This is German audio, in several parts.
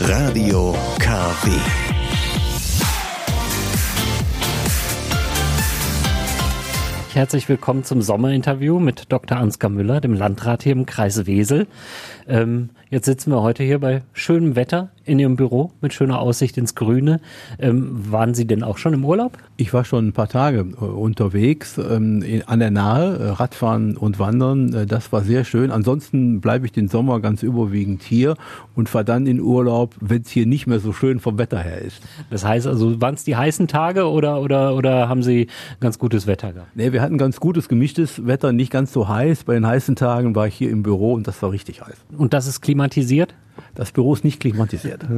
Radio KW. Herzlich willkommen zum Sommerinterview mit Dr. Ansgar Müller, dem Landrat hier im Kreis Wesel. Ähm, jetzt sitzen wir heute hier bei schönem Wetter in Ihrem Büro mit schöner Aussicht ins Grüne. Ähm, waren Sie denn auch schon im Urlaub? Ich war schon ein paar Tage äh, unterwegs ähm, an der Nahe, äh, Radfahren und Wandern. Äh, das war sehr schön. Ansonsten bleibe ich den Sommer ganz überwiegend hier und fahre dann in Urlaub, wenn es hier nicht mehr so schön vom Wetter her ist. Das heißt also, waren es die heißen Tage oder, oder, oder haben Sie ganz gutes Wetter gehabt? Nee, wir hatten ganz gutes gemischtes Wetter, nicht ganz so heiß. Bei den heißen Tagen war ich hier im Büro und das war richtig heiß. Und das ist klimatisiert? Das Büro ist nicht klimatisiert.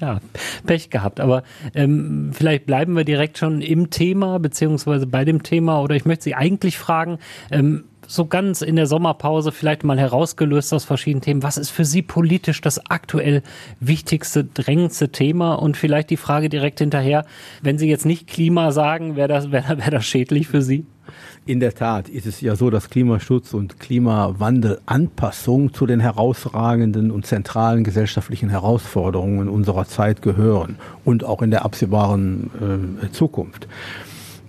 Ja, Pech gehabt. Aber ähm, vielleicht bleiben wir direkt schon im Thema, beziehungsweise bei dem Thema. Oder ich möchte Sie eigentlich fragen, ähm, so ganz in der Sommerpause vielleicht mal herausgelöst aus verschiedenen Themen. Was ist für Sie politisch das aktuell wichtigste, drängendste Thema? Und vielleicht die Frage direkt hinterher, wenn Sie jetzt nicht Klima sagen, wäre das, wäre wär das schädlich für Sie? In der Tat ist es ja so, dass Klimaschutz und Klimawandelanpassung zu den herausragenden und zentralen gesellschaftlichen Herausforderungen unserer Zeit gehören und auch in der absehbaren äh, Zukunft.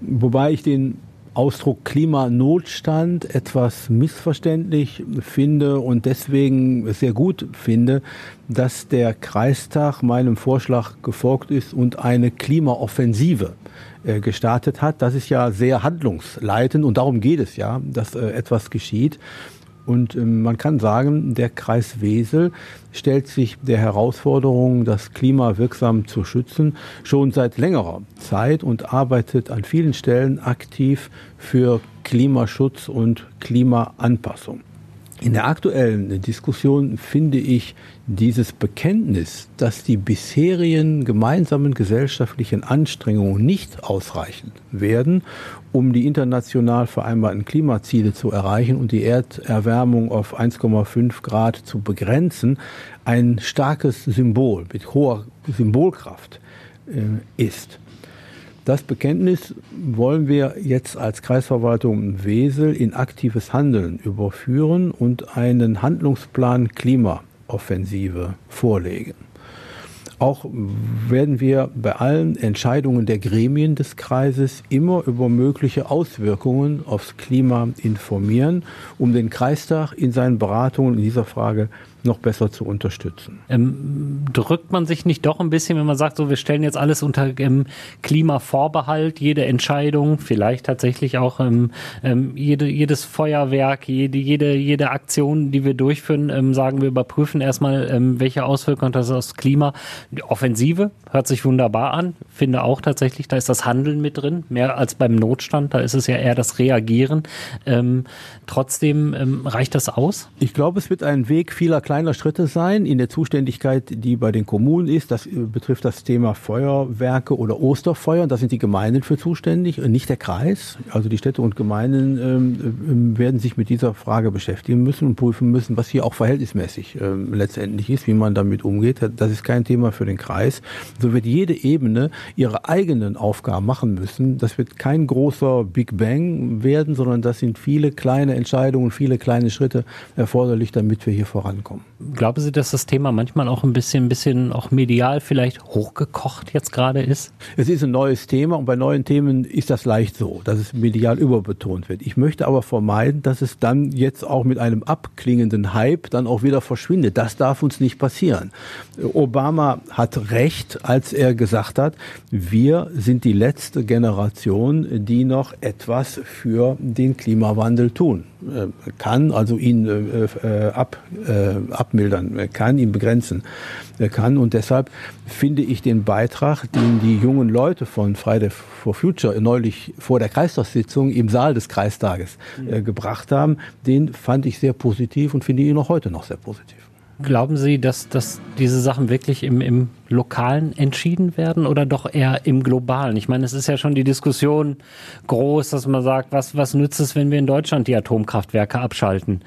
Wobei ich den Ausdruck Klimanotstand etwas missverständlich finde und deswegen sehr gut finde, dass der Kreistag meinem Vorschlag gefolgt ist und eine Klimaoffensive äh, gestartet hat. Das ist ja sehr handlungsleitend und darum geht es ja, dass äh, etwas geschieht. Und ähm, man kann sagen, der Kreis Wesel stellt sich der Herausforderung, das Klima wirksam zu schützen, schon seit längerer Zeit und arbeitet an vielen Stellen aktiv für Klimaschutz und Klimaanpassung. In der aktuellen Diskussion finde ich dieses Bekenntnis, dass die bisherigen gemeinsamen gesellschaftlichen Anstrengungen nicht ausreichen werden, um die international vereinbarten Klimaziele zu erreichen und die Erderwärmung auf 1,5 Grad zu begrenzen, ein starkes Symbol mit hoher Symbolkraft äh, ist. Das Bekenntnis wollen wir jetzt als Kreisverwaltung Wesel in aktives Handeln überführen und einen Handlungsplan Klimaoffensive vorlegen. Auch werden wir bei allen Entscheidungen der Gremien des Kreises immer über mögliche Auswirkungen aufs Klima informieren, um den Kreistag in seinen Beratungen in dieser Frage noch besser zu unterstützen. Ähm, drückt man sich nicht doch ein bisschen, wenn man sagt, so wir stellen jetzt alles unter ähm, Klimavorbehalt, jede Entscheidung, vielleicht tatsächlich auch ähm, ähm, jede, jedes Feuerwerk, jede, jede, jede Aktion, die wir durchführen, ähm, sagen wir überprüfen erstmal, ähm, welche Auswirkungen das aufs Klima. Die Offensive hört sich wunderbar an, finde auch tatsächlich, da ist das Handeln mit drin, mehr als beim Notstand, da ist es ja eher das Reagieren. trotzdem reicht das aus? Ich glaube, es wird ein Weg vieler kleiner Schritte sein in der Zuständigkeit, die bei den Kommunen ist. Das äh, betrifft das Thema Feuerwerke oder Osterfeuer. Da sind die Gemeinden für zuständig, nicht der Kreis. Also die Städte und Gemeinden ähm, äh, werden sich mit dieser Frage beschäftigen müssen und prüfen müssen, was hier auch verhältnismäßig ähm, letztendlich ist, wie man damit umgeht. Das ist kein Thema für den Kreis. So wird jede Ebene ihre eigenen Aufgaben machen müssen. Das wird kein großer Big Bang werden, sondern das sind viele kleine Entscheidungen, viele kleine Schritte erforderlich, damit wir hier vorankommen. Glauben Sie, dass das Thema manchmal auch ein bisschen, bisschen auch medial vielleicht hochgekocht jetzt gerade ist? Es ist ein neues Thema und bei neuen Themen ist das leicht so, dass es medial überbetont wird. Ich möchte aber vermeiden, dass es dann jetzt auch mit einem abklingenden Hype dann auch wieder verschwindet. Das darf uns nicht passieren. Obama hat recht, als er gesagt hat, wir sind die letzte Generation, die noch etwas für den Klimawandel tun äh, kann, also ihn äh, äh ab, äh, abmildern kann, ihn begrenzen kann. Und deshalb finde ich den Beitrag, den die jungen Leute von Friday for Future neulich vor der Kreistagssitzung im Saal des Kreistages äh, gebracht haben, den fand ich sehr positiv und finde ihn auch heute noch sehr positiv. Glauben Sie, dass, dass diese Sachen wirklich im, im Lokalen entschieden werden oder doch eher im Globalen? Ich meine, es ist ja schon die Diskussion groß, dass man sagt, was, was nützt es, wenn wir in Deutschland die Atomkraftwerke abschalten,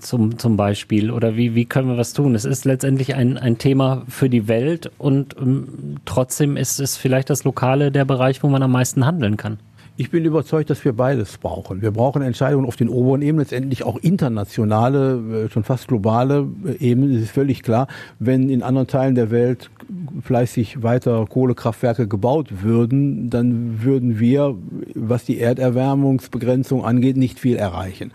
zum, zum Beispiel? Oder wie, wie können wir was tun? Es ist letztendlich ein, ein Thema für die Welt und ähm, trotzdem ist es vielleicht das Lokale der Bereich, wo man am meisten handeln kann. Ich bin überzeugt, dass wir beides brauchen. Wir brauchen Entscheidungen auf den oberen Ebenen, letztendlich auch internationale, äh, schon fast globale äh, Ebenen. Es ist völlig klar, wenn in anderen Teilen der Welt fleißig weiter Kohlekraftwerke gebaut würden, dann würden wir, was die Erderwärmungsbegrenzung angeht, nicht viel erreichen.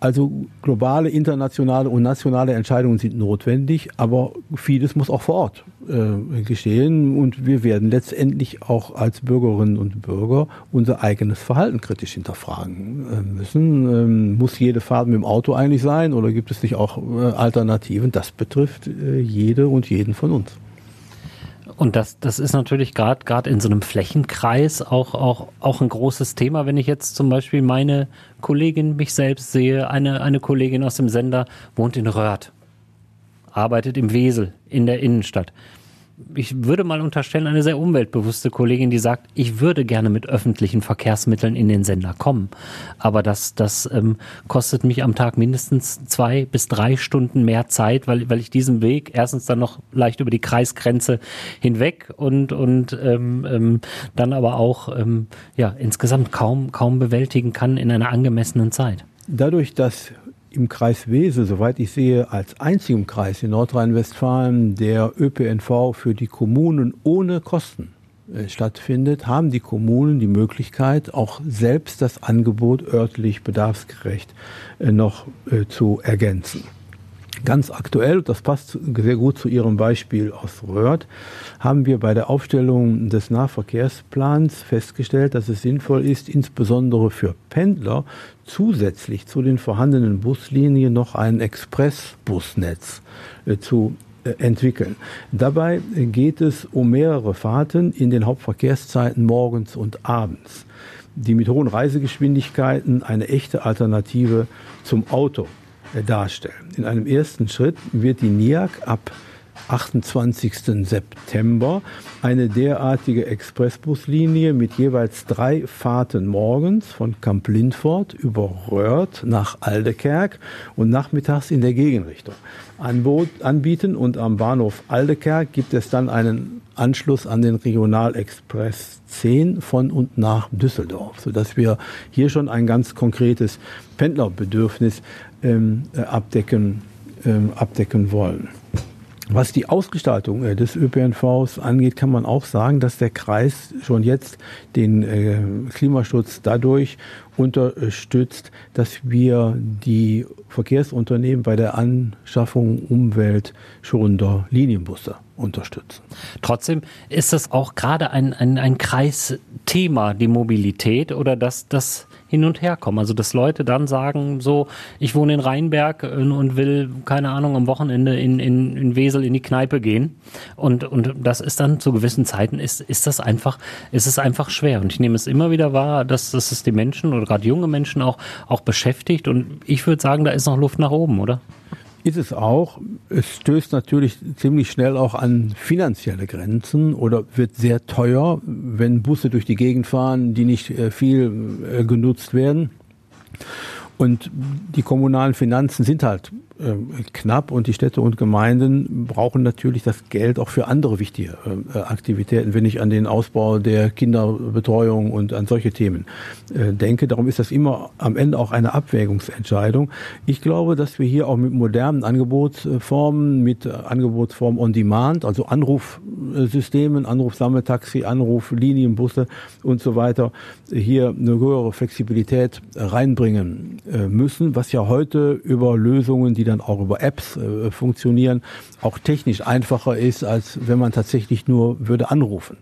Also globale, internationale und nationale Entscheidungen sind notwendig, aber vieles muss auch vor Ort äh, geschehen und wir werden letztendlich auch als Bürgerinnen und Bürger unser eigenes Verhalten kritisch hinterfragen äh, müssen. Ähm, muss jede Fahrt mit dem Auto eigentlich sein oder gibt es nicht auch äh, Alternativen? Das betrifft äh, jede und jeden von uns. Und das, das ist natürlich gerade gerade in so einem Flächenkreis auch, auch, auch ein großes Thema. Wenn ich jetzt zum Beispiel meine Kollegin, mich selbst sehe, eine, eine Kollegin aus dem Sender wohnt in Röhrt, arbeitet im Wesel in der Innenstadt ich würde mal unterstellen, eine sehr umweltbewusste Kollegin, die sagt, ich würde gerne mit öffentlichen Verkehrsmitteln in den Sender kommen. Aber das, das ähm, kostet mich am Tag mindestens zwei bis drei Stunden mehr Zeit, weil, weil ich diesen Weg erstens dann noch leicht über die Kreisgrenze hinweg und, und ähm, ähm, dann aber auch ähm, ja, insgesamt kaum, kaum bewältigen kann in einer angemessenen Zeit. Dadurch, dass im Kreis Wesel, soweit ich sehe, als einzigem Kreis in Nordrhein-Westfalen der ÖPNV für die Kommunen ohne Kosten äh, stattfindet, haben die Kommunen die Möglichkeit, auch selbst das Angebot örtlich bedarfsgerecht äh, noch äh, zu ergänzen. Ganz aktuell, das passt sehr gut zu Ihrem Beispiel aus Röhrt, haben wir bei der Aufstellung des Nahverkehrsplans festgestellt, dass es sinnvoll ist, insbesondere für Pendler zusätzlich zu den vorhandenen Buslinien noch ein Expressbusnetz äh, zu äh, entwickeln. Dabei geht es um mehrere Fahrten in den Hauptverkehrszeiten morgens und abends, die mit hohen Reisegeschwindigkeiten eine echte Alternative zum Auto darstellen. In einem ersten Schritt wird die NIAC ab 28. September eine derartige Expressbuslinie mit jeweils drei Fahrten morgens von Kamp Lindfort über Röhrt nach Aldekerk und nachmittags in der Gegenrichtung anbieten. Und am Bahnhof Aldekerk gibt es dann einen Anschluss an den Regionalexpress 10 von und nach Düsseldorf, sodass wir hier schon ein ganz konkretes Pendlerbedürfnis ähm, äh, abdecken, ähm, abdecken wollen. Was die Ausgestaltung äh, des ÖPNVs angeht, kann man auch sagen, dass der Kreis schon jetzt den äh, Klimaschutz dadurch unterstützt, dass wir die Verkehrsunternehmen bei der Anschaffung umweltschonender Linienbusse unterstützen. Trotzdem ist das auch gerade ein, ein, ein Kreisthema, die Mobilität oder dass das hin und her kommen. Also dass Leute dann sagen, so, ich wohne in Rheinberg und will, keine Ahnung, am Wochenende in, in, in Wesel in die Kneipe gehen. Und, und das ist dann zu gewissen Zeiten ist, ist das einfach, ist es einfach schwer. Und ich nehme es immer wieder wahr, dass, dass es die Menschen oder gerade junge Menschen auch, auch beschäftigt. Und ich würde sagen, da ist noch Luft nach oben, oder? Ist es auch. Es stößt natürlich ziemlich schnell auch an finanzielle Grenzen oder wird sehr teuer, wenn Busse durch die Gegend fahren, die nicht äh, viel äh, genutzt werden. Und die kommunalen Finanzen sind halt knapp und die Städte und Gemeinden brauchen natürlich das Geld auch für andere wichtige äh, Aktivitäten, wenn ich an den Ausbau der Kinderbetreuung und an solche Themen äh, denke. Darum ist das immer am Ende auch eine Abwägungsentscheidung. Ich glaube, dass wir hier auch mit modernen Angebotsformen, mit Angebotsformen on Demand, also Anrufsystemen, Anrufsammeltaxi, Anruflinienbusse und so weiter, hier eine höhere Flexibilität reinbringen müssen, was ja heute über Lösungen, die dann auch über Apps äh, funktionieren, auch technisch einfacher ist, als wenn man tatsächlich nur würde anrufen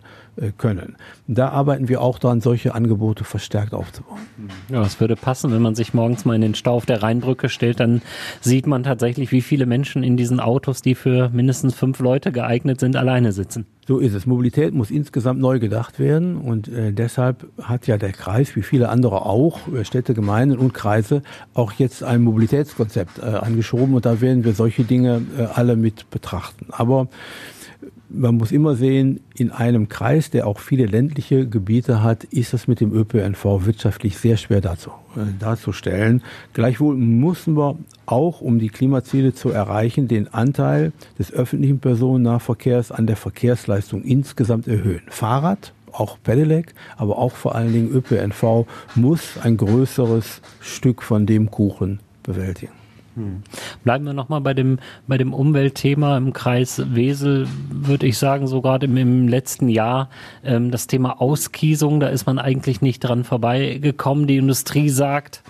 können. Da arbeiten wir auch daran, solche Angebote verstärkt aufzubauen. Ja, das würde passen. Wenn man sich morgens mal in den Stau auf der Rheinbrücke stellt, dann sieht man tatsächlich, wie viele Menschen in diesen Autos, die für mindestens fünf Leute geeignet sind, alleine sitzen. So ist es. Mobilität muss insgesamt neu gedacht werden und äh, deshalb hat ja der Kreis, wie viele andere auch, äh, Städte, Gemeinden und Kreise, auch jetzt ein Mobilitätskonzept äh, angeschoben und da werden wir solche Dinge äh, alle mit betrachten. Aber man muss immer sehen, in einem Kreis, der auch viele ländliche Gebiete hat, ist das mit dem ÖPNV wirtschaftlich sehr schwer dazu, äh, darzustellen. Gleichwohl müssen wir auch, um die Klimaziele zu erreichen, den Anteil des öffentlichen Personennahverkehrs an der Verkehrsleistung insgesamt erhöhen. Fahrrad auch Pedelec, aber auch vor allen Dingen ÖPNV muss ein größeres Stück von dem Kuchen bewältigen. Hm. Bleiben wir nochmal bei dem, bei dem Umweltthema im Kreis Wesel, würde ich sagen, so gerade im, im letzten Jahr, ähm, das Thema Auskiesung, da ist man eigentlich nicht dran vorbeigekommen. Die Industrie sagt,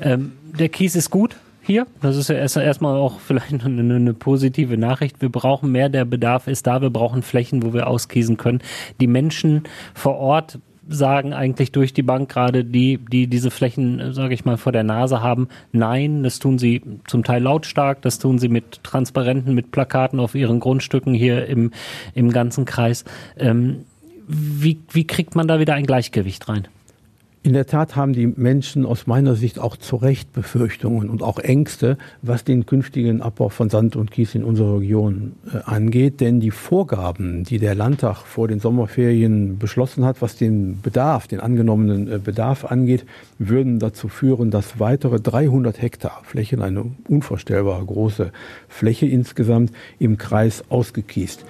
ähm, der Kies ist gut, hier. Das ist ja erst, erstmal auch vielleicht eine, eine, positive Nachricht. Wir brauchen mehr, der Bedarf ist da. Wir brauchen Flächen, wo wir auskiesen können. Die Menschen vor Ort sagen eigentlich durch die Bank gerade die, die diese Flächen, sage ich mal, vor der Nase haben, nein, das tun sie zum Teil lautstark, das tun sie mit Transparenten, mit Plakaten auf ihren Grundstücken hier im, im ganzen Kreis. Ähm, wie, wie kriegt man da wieder ein Gleichgewicht rein? In der Tat haben die Menschen aus meiner Sicht auch zu Recht Befürchtungen und auch Ängste, was den künftigen Abbau von Sand und Kies in unserer Region äh, angeht. Denn die Vorgaben, die der Landtag vor den Sommerferien beschlossen hat, was den Bedarf, den angenommenen äh, Bedarf angeht, würden dazu führen, dass weitere 300 Hektar Flächen, eine unvorstellbar große Fläche insgesamt, im Kreis ausgekiest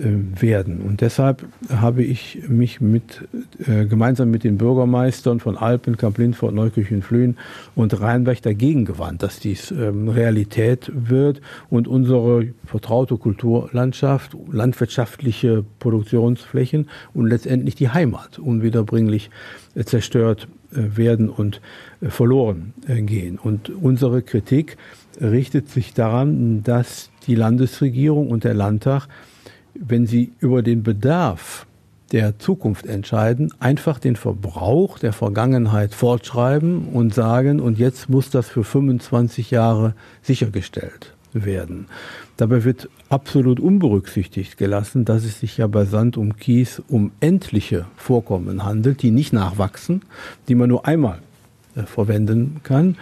werden. Und deshalb habe ich mich mit, äh, gemeinsam mit den Bürgermeistern von Alpen, Kamp-Lindfort, Neukirchen, Flühen und Rheinberg dagegen gewandt, dass dies ähm, Realität wird und unsere vertraute Kulturlandschaft, landwirtschaftliche Produktionsflächen und letztendlich die Heimat unwiederbringlich äh, zerstört äh, werden und äh, verloren äh, gehen. Und unsere Kritik richtet sich daran, dass die Landesregierung und der Landtag wenn Sie über den Bedarf der Zukunft entscheiden, einfach den Verbrauch der Vergangenheit fortschreiben und sagen, und jetzt muss das für 25 Jahre sichergestellt werden. Dabei wird absolut unberücksichtigt gelassen, dass es sich ja bei Sand und Kies um endliche Vorkommen handelt, die nicht nachwachsen, die man nur einmal äh, verwenden kann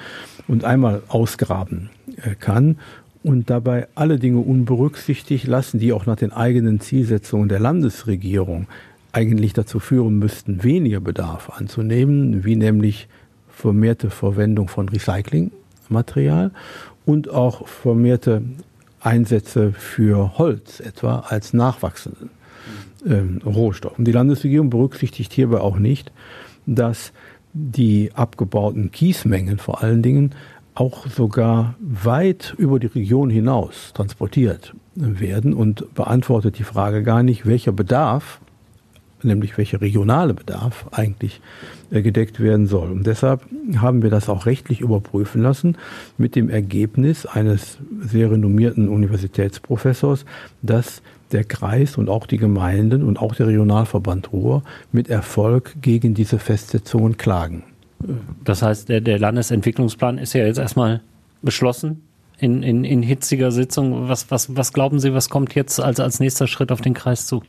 und einmal ausgraben äh, kann und dabei alle Dinge unberücksichtigt lassen, die auch nach den eigenen Zielsetzungen der Landesregierung eigentlich dazu führen müssten, weniger Bedarf anzunehmen, wie nämlich vermehrte Verwendung von Recyclingmaterial und auch vermehrte Einsätze für Holz etwa als nachwachsenden äh, Rohstoff. Und die Landesregierung berücksichtigt hierbei auch nicht, dass die abgebauten Kiesmengen vor allen Dingen auch sogar weit über die Region hinaus transportiert werden und beantwortet die Frage gar nicht, welcher Bedarf, nämlich welcher regionale Bedarf eigentlich äh, gedeckt werden soll. Und deshalb haben wir das auch rechtlich überprüfen lassen mit dem Ergebnis eines sehr renommierten Universitätsprofessors, dass der Kreis und auch die Gemeinden und auch der Regionalverband Ruhr mit Erfolg gegen diese Festsetzungen klagen. Das heißt, der, der Landesentwicklungsplan ist ja jetzt erstmal beschlossen in, in, in hitziger Sitzung. Was, was, was glauben Sie, was kommt jetzt als, als nächster Schritt auf den Kreis zu?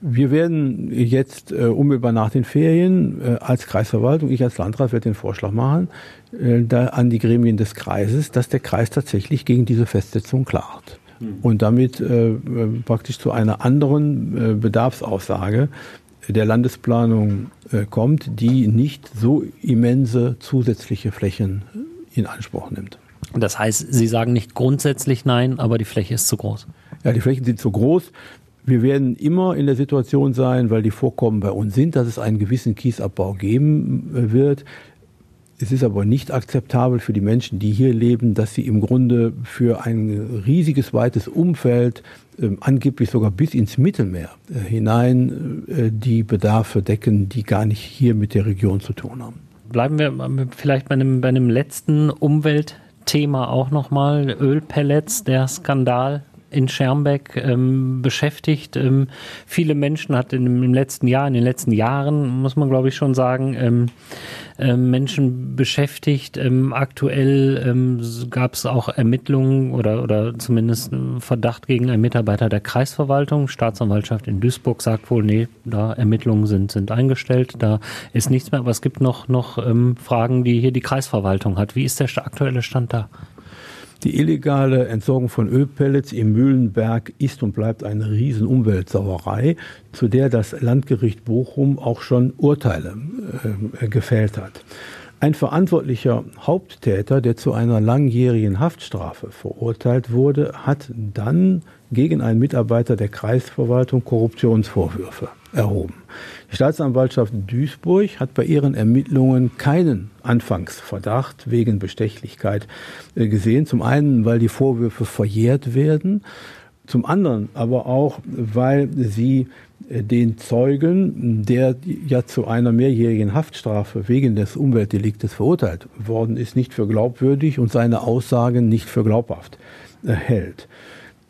Wir werden jetzt äh, unmittelbar nach den Ferien äh, als Kreisverwaltung, ich als Landrat werde den Vorschlag machen, äh, da an die Gremien des Kreises, dass der Kreis tatsächlich gegen diese Festsetzung klagt. Hm. Und damit äh, äh, praktisch zu einer anderen äh, Bedarfsaussage der Landesplanung äh, kommt, die nicht so immense zusätzliche Flächen in Anspruch nimmt. Das heißt, Sie sagen nicht grundsätzlich nein, aber die Fläche ist zu groß. Ja, die Flächen sind zu groß. Wir werden immer in der Situation sein, weil die Vorkommen bei uns sind, dass es einen gewissen Kiesabbau geben äh, wird. Es ist aber nicht akzeptabel für die Menschen, die hier leben, dass sie im Grunde für ein riesiges, weites Umfeld, äh, angeblich sogar bis ins Mittelmeer äh, hinein, äh, die Bedarfe decken, die gar nicht hier mit der Region zu tun haben. Bleiben wir vielleicht bei einem, bei einem letzten Umweltthema auch nochmal. Ölpellets, der Skandal in Schermbeck ähm, beschäftigt. Ähm, viele Menschen hat in, im letzten Jahr, in den letzten Jahren, muss man glaube ich schon sagen, ähm, ähm Menschen beschäftigt. Ähm, aktuell ähm, gab es auch Ermittlungen oder, oder zumindest Verdacht gegen einen Mitarbeiter der Kreisverwaltung. Staatsanwaltschaft in Duisburg sagt wohl, nee, da Ermittlungen sind, sind eingestellt, da ist nichts mehr. Aber es gibt noch, noch Fragen, die hier die Kreisverwaltung hat. Wie ist der aktuelle Stand da? Die illegale Entsorgung von Ölpellets im Mühlenberg ist und bleibt eine riesen Umweltsauerei, zu der das Landgericht Bochum auch schon Urteile äh, gefällt hat. Ein verantwortlicher Haupttäter, der zu einer langjährigen Haftstrafe verurteilt wurde, hat dann gegen einen Mitarbeiter der Kreisverwaltung Korruptionsvorwürfe erhoben. Die Staatsanwaltschaft Duisburg hat bei ihren Ermittlungen keinen Anfangsverdacht wegen Bestechlichkeit äh, gesehen. Zum einen, weil die Vorwürfe verjährt werden, zum anderen aber auch, weil sie äh, den Zeugen, der ja zu einer mehrjährigen Haftstrafe wegen des Umweltdeliktes verurteilt worden ist, nicht für glaubwürdig und seine Aussagen nicht für glaubhaft äh, hält.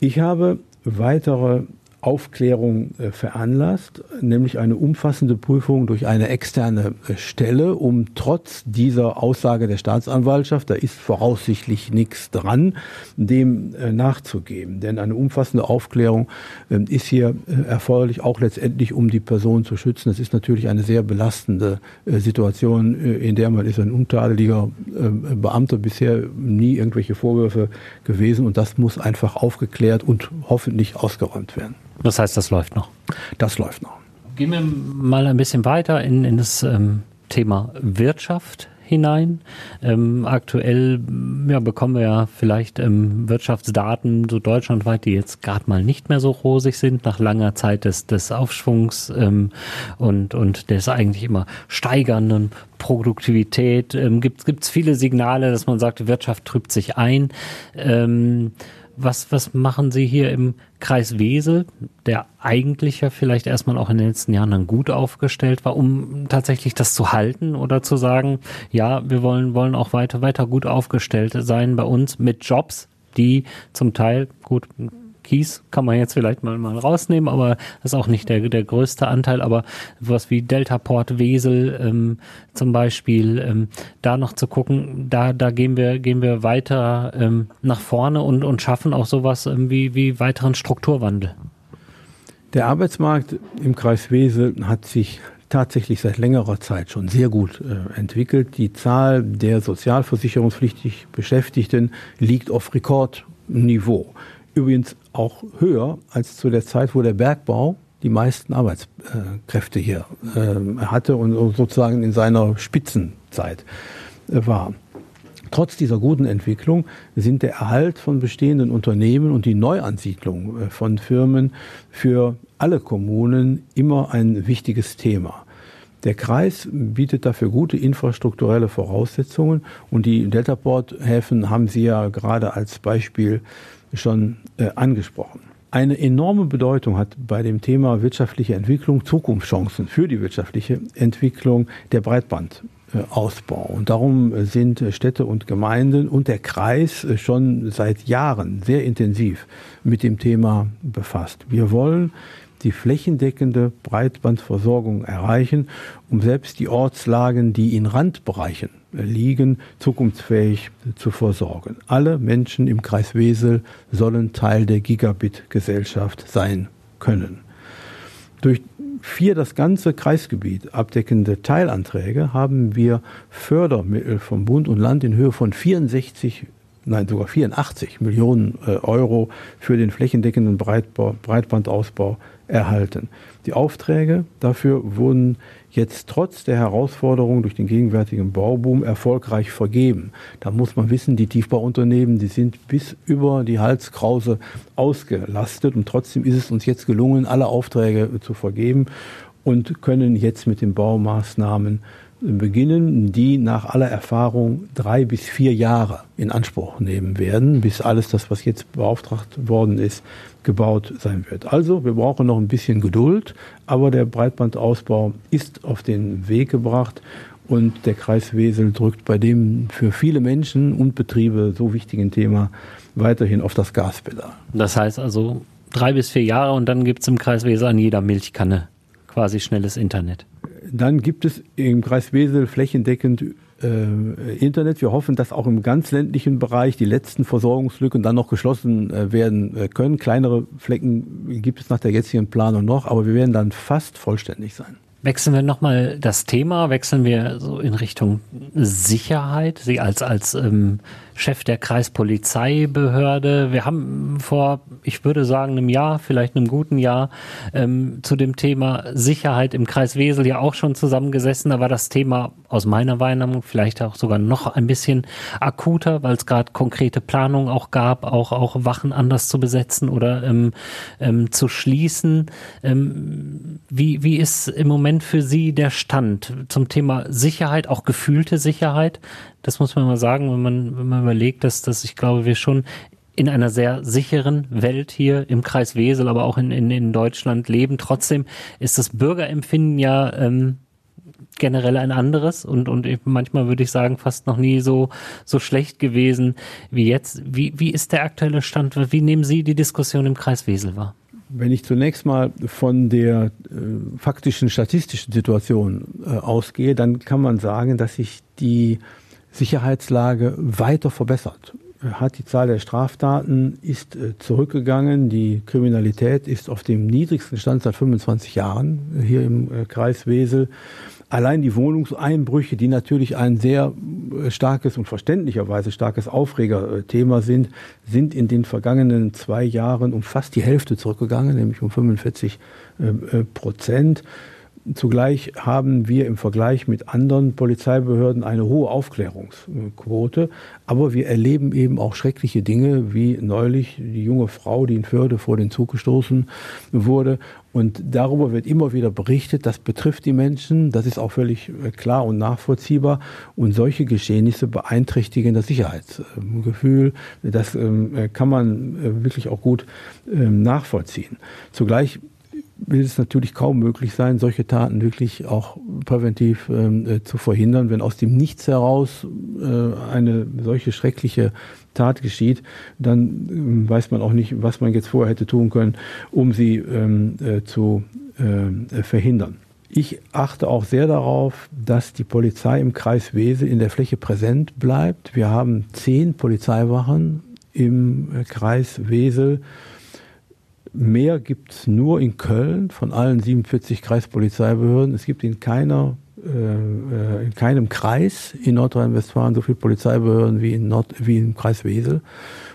Ich habe weitere Aufklärung äh, veranlasst, nämlich eine umfassende Prüfung durch eine externe äh, Stelle, um trotz dieser Aussage der Staatsanwaltschaft, da ist voraussichtlich nichts dran, dem äh, nachzugeben. Denn eine umfassende Aufklärung ist hier erforderlich, auch letztendlich, um die Person zu schützen. Das ist natürlich eine sehr belastende Situation, in der man ist ein untadeliger Beamter bisher nie irgendwelche Vorwürfe gewesen und das muss einfach aufgeklärt und hoffentlich ausgeräumt werden. Das heißt, das läuft noch. Das läuft noch. Gehen wir mal ein bisschen weiter in, in das ähm, Thema Wirtschaft hinein. Ähm, aktuell ja, bekommen wir ja vielleicht ähm, Wirtschaftsdaten so deutschlandweit, die jetzt gerade mal nicht mehr so rosig sind, nach langer Zeit des, des Aufschwungs ähm, und, und des eigentlich immer steigernden Produktivität. Ähm, Gibt es viele Signale, dass man sagt, die Wirtschaft trübt sich ein. Ähm, was, was machen Sie hier im Kreis Wesel, der eigentlich ja vielleicht erstmal auch in den letzten Jahren dann gut aufgestellt war, um tatsächlich das zu halten oder zu sagen, ja, wir wollen, wollen auch weiter, weiter gut aufgestellt sein bei uns mit Jobs, die zum Teil gut Kies kann man jetzt vielleicht mal, mal rausnehmen, aber das ist auch nicht der, der größte Anteil. Aber was wie Delta Port Wesel ähm, zum Beispiel, ähm, da noch zu gucken, da, da gehen wir, gehen wir weiter ähm, nach vorne und, und schaffen auch sowas ähm, wie, wie weiteren Strukturwandel. Der Arbeitsmarkt im Kreis Wesel hat sich tatsächlich seit längerer Zeit schon sehr gut äh, entwickelt. Die Zahl der sozialversicherungspflichtig Beschäftigten liegt auf Rekordniveau. Übrigens auch höher als zu der Zeit, wo der Bergbau die meisten Arbeitskräfte hier äh, hatte und sozusagen in seiner Spitzenzeit äh, war. Trotz dieser guten Entwicklung sind der Erhalt von bestehenden Unternehmen und die Neuansiedlung äh, von Firmen für alle Kommunen immer ein wichtiges Thema. Der Kreis bietet dafür gute infrastrukturelle Voraussetzungen und die Deltaport-Häfen haben Sie ja gerade als Beispiel schon äh, angesprochen. Eine enorme Bedeutung hat bei dem Thema wirtschaftliche Entwicklung Zukunftschancen für die wirtschaftliche Entwicklung der Breitbandausbau. Und darum sind Städte und Gemeinden und der Kreis schon seit Jahren sehr intensiv mit dem Thema befasst. Wir wollen die flächendeckende Breitbandversorgung erreichen, um selbst die Ortslagen, die in Randbereichen liegen, zukunftsfähig zu versorgen. Alle Menschen im Kreis Wesel sollen Teil der Gigabit-Gesellschaft sein können. Durch vier das ganze Kreisgebiet abdeckende Teilanträge haben wir Fördermittel vom Bund und Land in Höhe von 64 nein sogar 84 Millionen äh, Euro für den flächendeckenden Breitbandausbau erhalten. Die Aufträge dafür wurden jetzt trotz der Herausforderungen durch den gegenwärtigen Bauboom erfolgreich vergeben. Da muss man wissen, die Tiefbauunternehmen, die sind bis über die Halskrause ausgelastet und trotzdem ist es uns jetzt gelungen, alle Aufträge zu vergeben und können jetzt mit den Baumaßnahmen beginnen, die nach aller Erfahrung drei bis vier Jahre in Anspruch nehmen werden, bis alles das, was jetzt beauftragt worden ist, gebaut sein wird. Also wir brauchen noch ein bisschen Geduld, aber der Breitbandausbau ist auf den Weg gebracht und der Kreis Wesel drückt bei dem für viele Menschen und Betriebe so wichtigen Thema weiterhin auf das Gaspedal. Das heißt also drei bis vier Jahre und dann gibt es im Kreis Wesel an jeder Milchkanne quasi schnelles Internet. Dann gibt es im Kreis Wesel flächendeckend äh, Internet. Wir hoffen, dass auch im ganz ländlichen Bereich die letzten Versorgungslücken dann noch geschlossen äh, werden äh, können. Kleinere Flecken gibt es nach der jetzigen Planung noch, aber wir werden dann fast vollständig sein. Wechseln wir nochmal das Thema, wechseln wir so in Richtung Sicherheit. Sie als, als ähm, Chef der Kreispolizeibehörde. Wir haben vor, ich würde sagen, einem Jahr, vielleicht einem guten Jahr, ähm, zu dem Thema Sicherheit im Kreis Wesel ja auch schon zusammengesessen. Da war das Thema aus meiner Wahrnehmung vielleicht auch sogar noch ein bisschen akuter, weil es gerade konkrete Planungen auch gab, auch, auch Wachen anders zu besetzen oder ähm, ähm, zu schließen. Ähm, wie, wie ist im Moment für Sie der Stand zum Thema Sicherheit, auch gefühlte Sicherheit? Das muss man mal sagen, wenn man, wenn man überlegt, dass, dass ich glaube, wir schon in einer sehr sicheren Welt hier im Kreis Wesel, aber auch in, in, in Deutschland leben. Trotzdem ist das Bürgerempfinden ja ähm, generell ein anderes und, und manchmal würde ich sagen, fast noch nie so, so schlecht gewesen wie jetzt. Wie, wie ist der aktuelle Stand? Wie nehmen Sie die Diskussion im Kreis Wesel wahr? Wenn ich zunächst mal von der äh, faktischen statistischen Situation äh, ausgehe, dann kann man sagen, dass sich die Sicherheitslage weiter verbessert. Hat die Zahl der Straftaten ist äh, zurückgegangen. Die Kriminalität ist auf dem niedrigsten Stand seit 25 Jahren hier im äh, Kreis Wesel. Allein die Wohnungseinbrüche, die natürlich ein sehr äh, starkes und verständlicherweise starkes Aufregerthema sind, sind in den vergangenen zwei Jahren um fast die Hälfte zurückgegangen, nämlich um 45 Prozent. Zugleich haben wir im Vergleich mit anderen Polizeibehörden eine hohe Aufklärungsquote, aber wir erleben eben auch schreckliche Dinge, wie neulich die junge Frau, die in Förde vor den Zug gestoßen wurde. Und darüber wird immer wieder berichtet, das betrifft die Menschen, das ist auch völlig äh, klar und nachvollziehbar. Und solche Geschehnisse beeinträchtigen das Sicherheitsgefühl. Das ähm, kann man äh, wirklich auch gut ähm, nachvollziehen. Zugleich will es natürlich kaum möglich sein, solche Taten wirklich auch präventiv ähm, äh, zu verhindern. Wenn aus dem Nichts heraus äh, eine solche schreckliche Tat geschieht, dann äh, weiß man auch nicht, was man jetzt vorher hätte tun können, um sie ähm, äh, zu äh, verhindern. Ich achte auch sehr darauf, dass die Polizei im Kreis Wese in der Fläche präsent bleibt. Wir haben zehn Polizeiwachen im äh, Kreis Wesel Mehr gibt es nur in Köln von allen 47 Kreispolizeibehörden. Es gibt in keiner äh, äh, in keinem Kreis in Nordrhein-Westfalen so viele Polizeibehörden wie, in Nord wie im Kreis Wesel.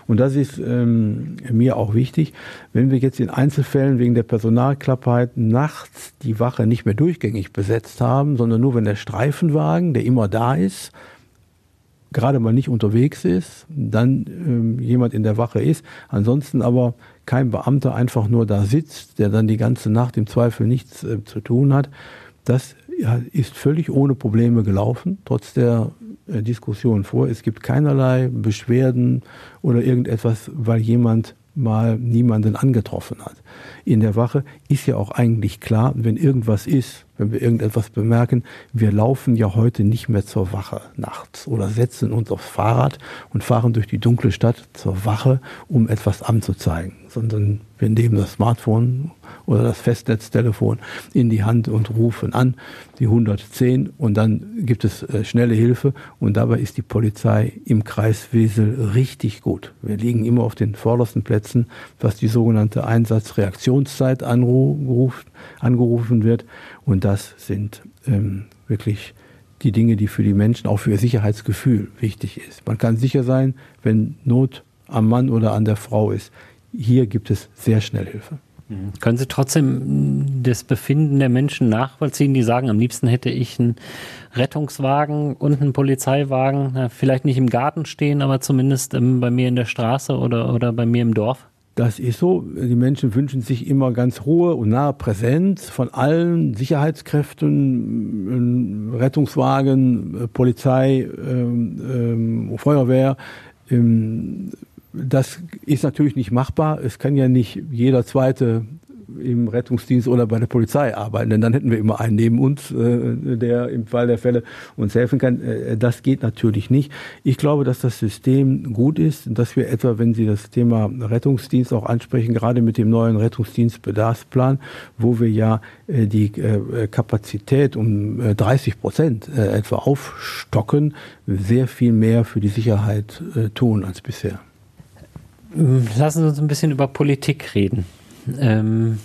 Und das ist ähm, mir auch wichtig. Wenn wir jetzt in Einzelfällen wegen der Personalklappheit nachts die Wache nicht mehr durchgängig besetzt haben, sondern nur wenn der Streifenwagen, der immer da ist, gerade mal nicht unterwegs ist, dann ähm, jemand in der Wache ist. Ansonsten aber kein Beamter einfach nur da sitzt, der dann die ganze Nacht im Zweifel nichts äh, zu tun hat. Das ist völlig ohne Probleme gelaufen, trotz der äh, Diskussion vor. Es gibt keinerlei Beschwerden oder irgendetwas, weil jemand mal niemanden angetroffen hat. In der Wache ist ja auch eigentlich klar, wenn irgendwas ist, wenn wir irgendetwas bemerken, wir laufen ja heute nicht mehr zur Wache nachts oder setzen uns aufs Fahrrad und fahren durch die dunkle Stadt zur Wache, um etwas anzuzeigen, sondern wir nehmen das Smartphone oder das Festnetztelefon in die Hand und rufen an, die 110 und dann gibt es äh, schnelle Hilfe und dabei ist die Polizei im Kreis Wesel richtig gut. Wir liegen immer auf den vordersten Plätzen, was die sogenannte Einsatzreaktionszeit angerufen, angerufen wird und das sind ähm, wirklich die Dinge, die für die Menschen, auch für ihr Sicherheitsgefühl wichtig ist. Man kann sicher sein, wenn Not am Mann oder an der Frau ist. Hier gibt es sehr schnell Hilfe. Mhm. Können Sie trotzdem das Befinden der Menschen nachvollziehen, die sagen, am liebsten hätte ich einen Rettungswagen und einen Polizeiwagen, vielleicht nicht im Garten stehen, aber zumindest bei mir in der Straße oder, oder bei mir im Dorf? Das ist so. Die Menschen wünschen sich immer ganz hohe und nahe Präsenz von allen Sicherheitskräften, Rettungswagen, Polizei, ähm, ähm, Feuerwehr. Ähm, das ist natürlich nicht machbar. Es kann ja nicht jeder zweite im Rettungsdienst oder bei der Polizei arbeiten, denn dann hätten wir immer einen neben uns, äh, der im Fall der Fälle uns helfen kann. Äh, das geht natürlich nicht. Ich glaube, dass das System gut ist, dass wir etwa, wenn Sie das Thema Rettungsdienst auch ansprechen, gerade mit dem neuen Rettungsdienstbedarfsplan, wo wir ja äh, die Kapazität um 30 Prozent etwa aufstocken, sehr viel mehr für die Sicherheit tun als bisher. Lassen Sie uns ein bisschen über Politik reden. Ähm,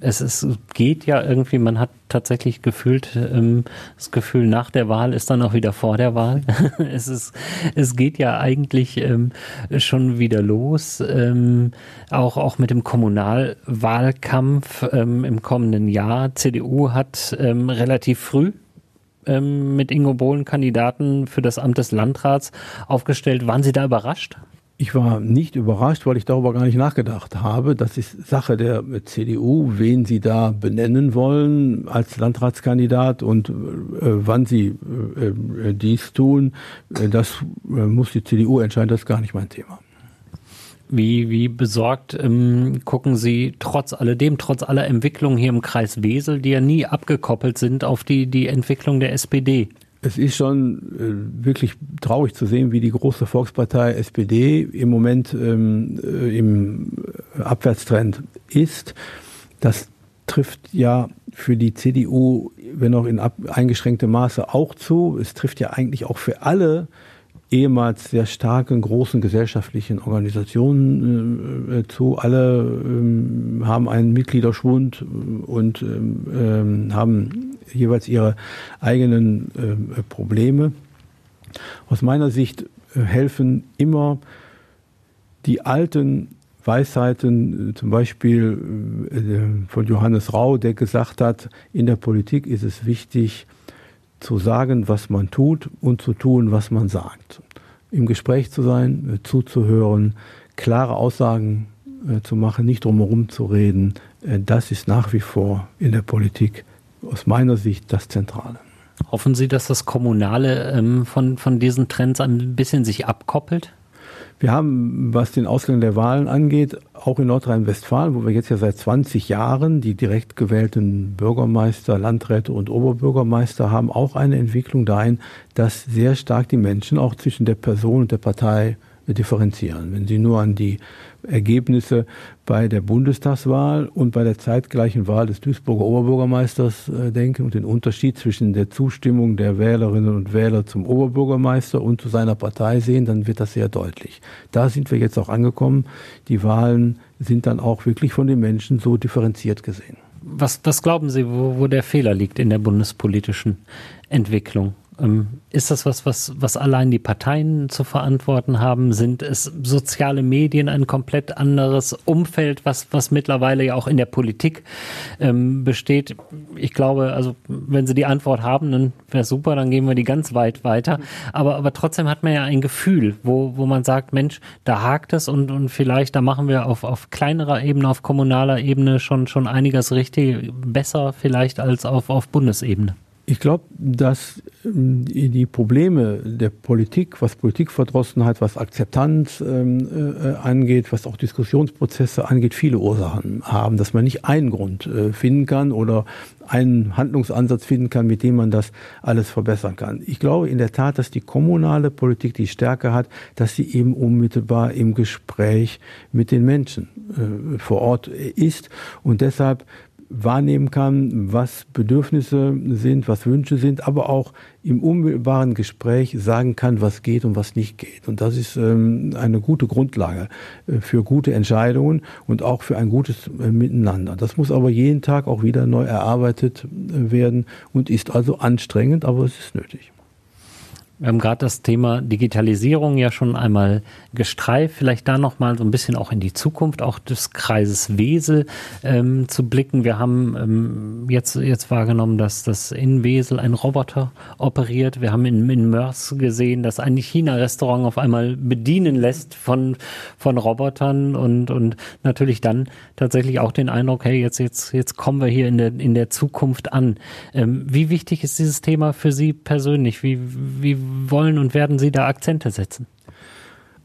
es, es geht ja irgendwie, man hat tatsächlich gefühlt ähm, das Gefühl, nach der Wahl ist dann auch wieder vor der Wahl. es, ist, es geht ja eigentlich ähm, schon wieder los, ähm, auch, auch mit dem Kommunalwahlkampf ähm, im kommenden Jahr. CDU hat ähm, relativ früh ähm, mit Ingo Bohlen Kandidaten für das Amt des Landrats aufgestellt. Waren Sie da überrascht? Ich war nicht überrascht, weil ich darüber gar nicht nachgedacht habe. Das ist Sache der CDU, wen sie da benennen wollen als Landratskandidat und äh, wann sie äh, dies tun. Äh, das äh, muss die CDU entscheiden, das ist gar nicht mein Thema. Wie, wie besorgt ähm, gucken Sie trotz alledem, trotz aller Entwicklungen hier im Kreis Wesel, die ja nie abgekoppelt sind, auf die, die Entwicklung der SPD? Es ist schon äh, wirklich traurig zu sehen, wie die große Volkspartei SPD im Moment ähm, äh, im Abwärtstrend ist. Das trifft ja für die CDU, wenn auch in eingeschränktem Maße, auch zu. Es trifft ja eigentlich auch für alle ehemals sehr starken, großen gesellschaftlichen Organisationen äh, äh, zu. Alle ähm, haben einen Mitgliederschwund und ähm, ähm haben jeweils ihre eigenen äh, Probleme. Aus meiner Sicht äh, helfen immer die alten Weisheiten, äh, zum Beispiel äh, von Johannes Rau, der gesagt hat, in der Politik ist es wichtig, zu sagen, was man tut und zu tun, was man sagt. Im Gespräch zu sein, zuzuhören, klare Aussagen zu machen, nicht drumherum zu reden, das ist nach wie vor in der Politik aus meiner Sicht das Zentrale. Hoffen Sie, dass das Kommunale ähm, von, von diesen Trends ein bisschen sich abkoppelt? Wir haben, was den Ausgang der Wahlen angeht, auch in Nordrhein-Westfalen, wo wir jetzt ja seit 20 Jahren die direkt gewählten Bürgermeister, Landräte und Oberbürgermeister haben, auch eine Entwicklung dahin, dass sehr stark die Menschen auch zwischen der Person und der Partei differenzieren. Wenn Sie nur an die Ergebnisse bei der Bundestagswahl und bei der zeitgleichen Wahl des Duisburger Oberbürgermeisters äh, denken und den Unterschied zwischen der Zustimmung der Wählerinnen und Wähler zum Oberbürgermeister und zu seiner Partei sehen, dann wird das sehr deutlich. Da sind wir jetzt auch angekommen. Die Wahlen sind dann auch wirklich von den Menschen so differenziert gesehen. Was, was glauben Sie, wo, wo der Fehler liegt in der bundespolitischen Entwicklung? Ähm, ist das was, was, was allein die Parteien zu verantworten haben? Sind es soziale Medien ein komplett anderes Umfeld, was, was mittlerweile ja auch in der Politik ähm, besteht? Ich glaube, also wenn Sie die Antwort haben, dann wäre super, dann gehen wir die ganz weit weiter. Aber, aber trotzdem hat man ja ein Gefühl, wo, wo man sagt, Mensch, da hakt es und, und vielleicht, da machen wir auf, auf kleinerer Ebene, auf kommunaler Ebene schon, schon einiges richtig besser vielleicht als auf, auf Bundesebene. Ich glaube, dass ähm, die Probleme der Politik, was Politikverdrossenheit, was Akzeptanz ähm, äh, angeht, was auch Diskussionsprozesse angeht, viele Ursachen haben, dass man nicht einen Grund äh, finden kann oder einen Handlungsansatz finden kann, mit dem man das alles verbessern kann. Ich glaube in der Tat, dass die kommunale Politik die Stärke hat, dass sie eben unmittelbar im Gespräch mit den Menschen äh, vor Ort ist und deshalb wahrnehmen kann, was Bedürfnisse sind, was Wünsche sind, aber auch im unmittelbaren Gespräch sagen kann, was geht und was nicht geht. Und das ist ähm, eine gute Grundlage äh, für gute Entscheidungen und auch für ein gutes äh, Miteinander. Das muss aber jeden Tag auch wieder neu erarbeitet äh, werden und ist also anstrengend, aber es ist nötig. Wir haben gerade das Thema Digitalisierung ja schon einmal gestreift. Vielleicht da noch mal so ein bisschen auch in die Zukunft, auch des Kreises Wesel ähm, zu blicken. Wir haben ähm, jetzt, jetzt wahrgenommen, dass das in Wesel ein Roboter operiert. Wir haben in, in Mörs gesehen, dass ein China-Restaurant auf einmal bedienen lässt von, von Robotern und, und natürlich dann tatsächlich auch den Eindruck, hey, jetzt, jetzt, jetzt kommen wir hier in der, in der Zukunft an. Ähm, wie wichtig ist dieses Thema für Sie persönlich? Wie, wie wollen und werden Sie da Akzente setzen?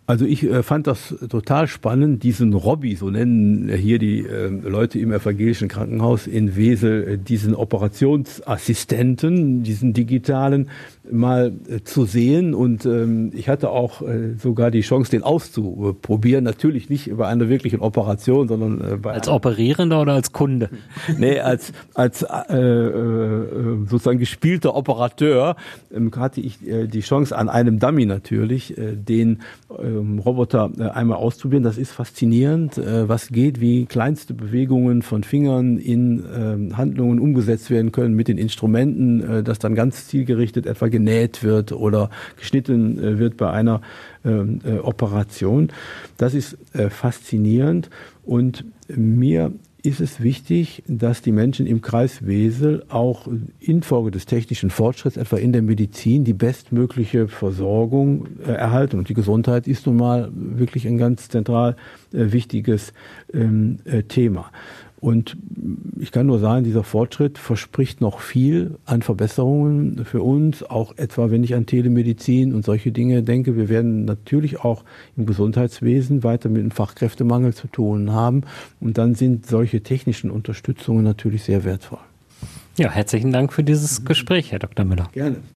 Also ich äh, fand das total spannend, diesen Robby, so nennen hier die äh, Leute im evangelischen Krankenhaus in Wesel, äh, diesen Operationsassistenten, diesen digitalen, mal äh, zu sehen. Und ähm, ich hatte auch äh, sogar die Chance, den auszuprobieren. Natürlich nicht bei einer wirklichen Operation, sondern äh, bei als Operierender oder als Kunde? nee, als als äh, äh, sozusagen gespielter Operateur ähm, hatte ich äh, die Chance an einem Dummy natürlich, äh, den äh, ähm, Roboter äh, einmal ausprobieren. Das ist faszinierend, äh, was geht, wie kleinste Bewegungen von Fingern in ähm, Handlungen umgesetzt werden können mit den Instrumenten, äh, dass dann ganz zielgerichtet etwa genäht wird oder geschnitten äh, wird bei einer ähm, äh, Operation. Das ist äh, faszinierend und mir ist es wichtig, dass die Menschen im Kreis Wesel auch infolge des technischen Fortschritts, etwa in der Medizin, die bestmögliche Versorgung äh, erhalten. Und die Gesundheit ist nun mal wirklich ein ganz zentral äh, wichtiges ähm, äh, Thema. Und ich kann nur sagen, dieser Fortschritt verspricht noch viel an Verbesserungen für uns, auch etwa wenn ich an Telemedizin und solche Dinge denke. Wir werden natürlich auch im Gesundheitswesen weiter mit dem Fachkräftemangel zu tun haben. Und dann sind solche technischen Unterstützungen natürlich sehr wertvoll. Ja, herzlichen Dank für dieses Gespräch, Herr Dr. Müller. Gerne.